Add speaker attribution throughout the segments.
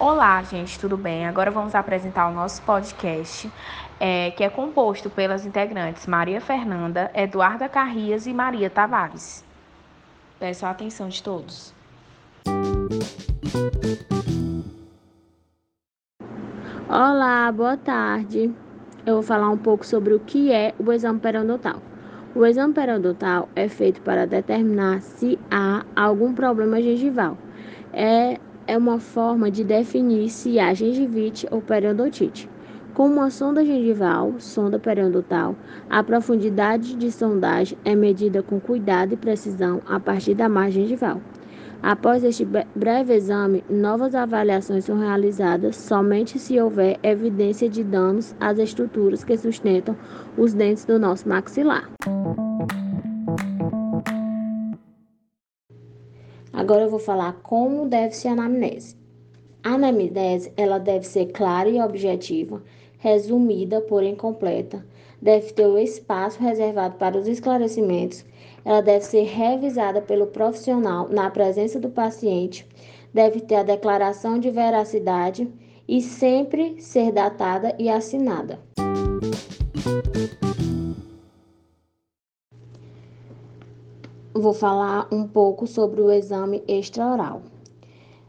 Speaker 1: Olá, gente, tudo bem? Agora vamos apresentar o nosso podcast, é, que é composto pelas integrantes Maria Fernanda, Eduarda Carrias e Maria Tavares. Peço a atenção de todos.
Speaker 2: Olá, boa tarde. Eu vou falar um pouco sobre o que é o exame periodontal. O exame periodontal é feito para determinar se há algum problema gengival. É é uma forma de definir se há gengivite ou periodontite. Com uma sonda gengival, sonda periodontal, a profundidade de sondagem é medida com cuidado e precisão a partir da margem gengival. Após este breve exame, novas avaliações são realizadas somente se houver evidência de danos às estruturas que sustentam os dentes do nosso maxilar. Agora eu vou falar como deve ser a anamnese. A anamnese, ela deve ser clara e objetiva, resumida, porém completa. Deve ter o espaço reservado para os esclarecimentos. Ela deve ser revisada pelo profissional na presença do paciente. Deve ter a declaração de veracidade e sempre ser datada e assinada. Vou falar um pouco sobre o exame extraoral.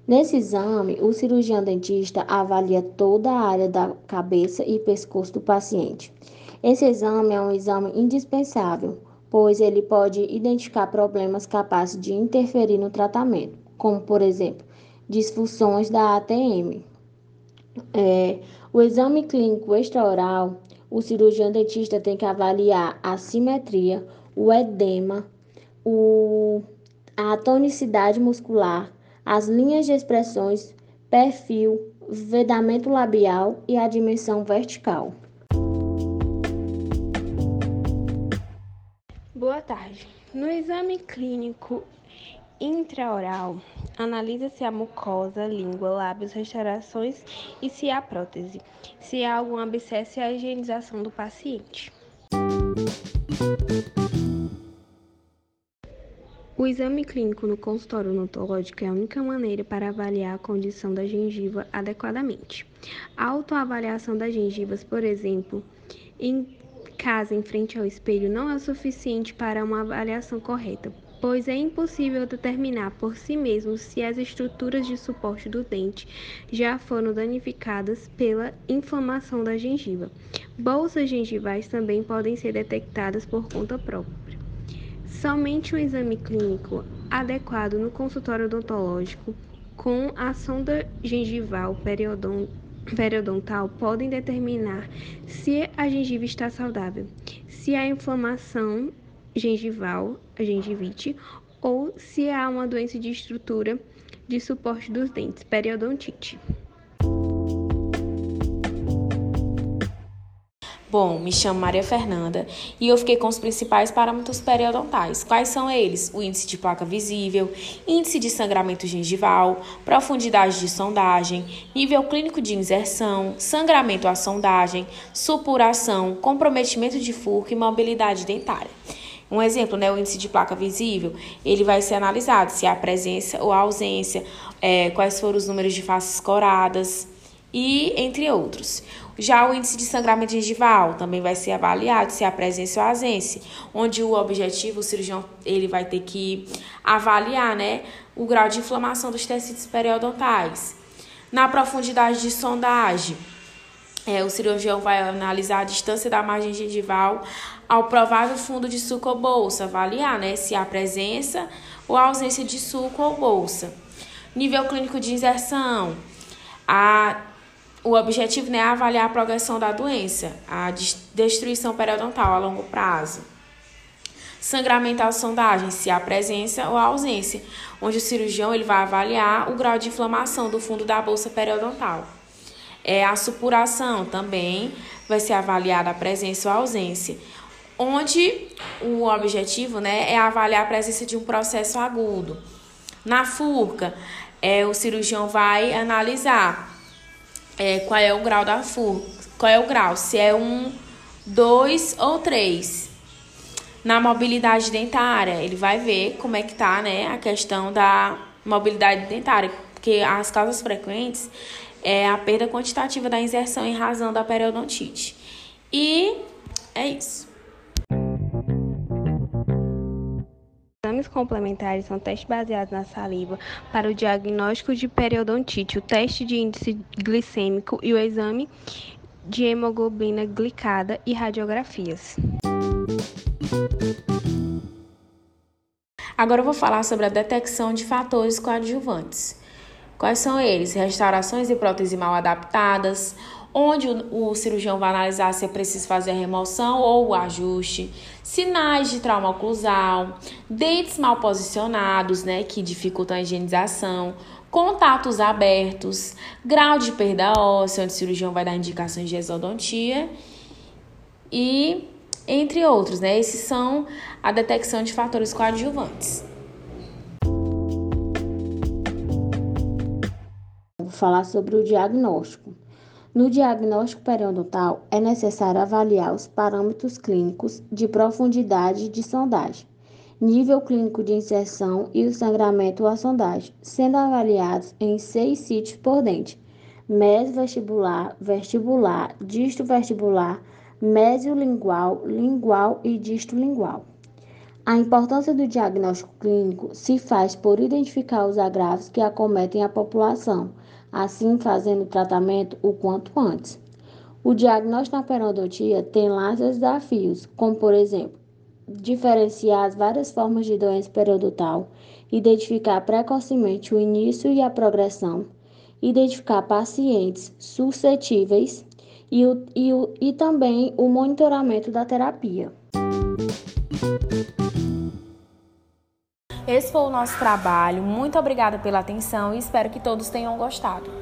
Speaker 2: Nesse exame, o cirurgião dentista avalia toda a área da cabeça e pescoço do paciente. Esse exame é um exame indispensável, pois ele pode identificar problemas capazes de interferir no tratamento, como, por exemplo, disfunções da ATM. É, o exame clínico extraoral, o cirurgião dentista tem que avaliar a simetria, o edema, o, a tonicidade muscular, as linhas de expressões, perfil, vedamento labial e a dimensão vertical.
Speaker 3: Boa tarde. No exame clínico intraoral, analisa-se a mucosa, língua, lábios, restaurações e se há prótese, se há algum abscesso a higienização do paciente. O exame clínico no consultório odontológico é a única maneira para avaliar a condição da gengiva adequadamente. A autoavaliação das gengivas, por exemplo, em casa em frente ao espelho, não é suficiente para uma avaliação correta, pois é impossível determinar por si mesmo se as estruturas de suporte do dente já foram danificadas pela inflamação da gengiva. Bolsas gengivais também podem ser detectadas por conta própria. Somente um exame clínico adequado no consultório odontológico com a sonda gengival periodontal podem determinar se a gengiva está saudável, se há inflamação gengival, a gengivite, ou se há uma doença de estrutura de suporte dos dentes, periodontite.
Speaker 1: Bom, me chamo Maria Fernanda e eu fiquei com os principais parâmetros periodontais. Quais são eles? O índice de placa visível, índice de sangramento gengival, profundidade de sondagem, nível clínico de inserção, sangramento à sondagem, supuração, comprometimento de furco e mobilidade dentária. Um exemplo, né, o índice de placa visível, ele vai ser analisado se há presença ou ausência, é, quais foram os números de faces coradas, e entre outros. Já o índice de sangramento gengival também vai ser avaliado se há presença ou ausência, onde o objetivo, o cirurgião ele vai ter que avaliar né, o grau de inflamação dos tecidos periodontais. Na profundidade de sondagem, é, o cirurgião vai analisar a distância da margem gengival ao provável fundo de suco ou bolsa, avaliar né, se há presença ou ausência de suco ou bolsa. Nível clínico de inserção, a o objetivo né, é avaliar a progressão da doença, a destruição periodontal a longo prazo. Sangramento à sondagem, se há presença ou ausência, onde o cirurgião ele vai avaliar o grau de inflamação do fundo da bolsa periodontal. É, a supuração também vai ser avaliada a presença ou ausência, onde o objetivo né, é avaliar a presença de um processo agudo. Na furca, é, o cirurgião vai analisar é, qual é o grau da FUR, qual é o grau, se é um, dois ou três. Na mobilidade dentária, ele vai ver como é que tá, né, a questão da mobilidade dentária, porque as causas frequentes é a perda quantitativa da inserção em razão da periodontite. E é isso.
Speaker 3: Exames complementares são testes baseados na saliva para o diagnóstico de periodontite, o teste de índice glicêmico e o exame de hemoglobina glicada e radiografias.
Speaker 1: Agora eu vou falar sobre a detecção de fatores coadjuvantes. Quais são eles? Restaurações de próteses mal adaptadas, onde o, o, cirurgião vai analisar se é preciso fazer a remoção ou o ajuste, sinais de trauma oclusal, dentes mal posicionados, né, que dificultam a higienização, contatos abertos, grau de perda óssea, onde o cirurgião vai dar indicações de exodontia e entre outros, né? Esses são a detecção de fatores coadjuvantes.
Speaker 2: Vou falar sobre o diagnóstico. No diagnóstico periodontal, é necessário avaliar os parâmetros clínicos de profundidade de sondagem, nível clínico de inserção e o sangramento a sondagem, sendo avaliados em seis sítios por dente: mesovestibular, vestibular, disto vestibular, mesiolingual, lingual e distolingual. A importância do diagnóstico clínico se faz por identificar os agravos que acometem a população, assim fazendo o tratamento o quanto antes. O diagnóstico na periodontia tem lá seus desafios, como por exemplo, diferenciar as várias formas de doença periodontal, identificar precocemente o início e a progressão, identificar pacientes suscetíveis e, o, e, o, e também o monitoramento da terapia.
Speaker 1: Esse foi o nosso trabalho. Muito obrigada pela atenção e espero que todos tenham gostado.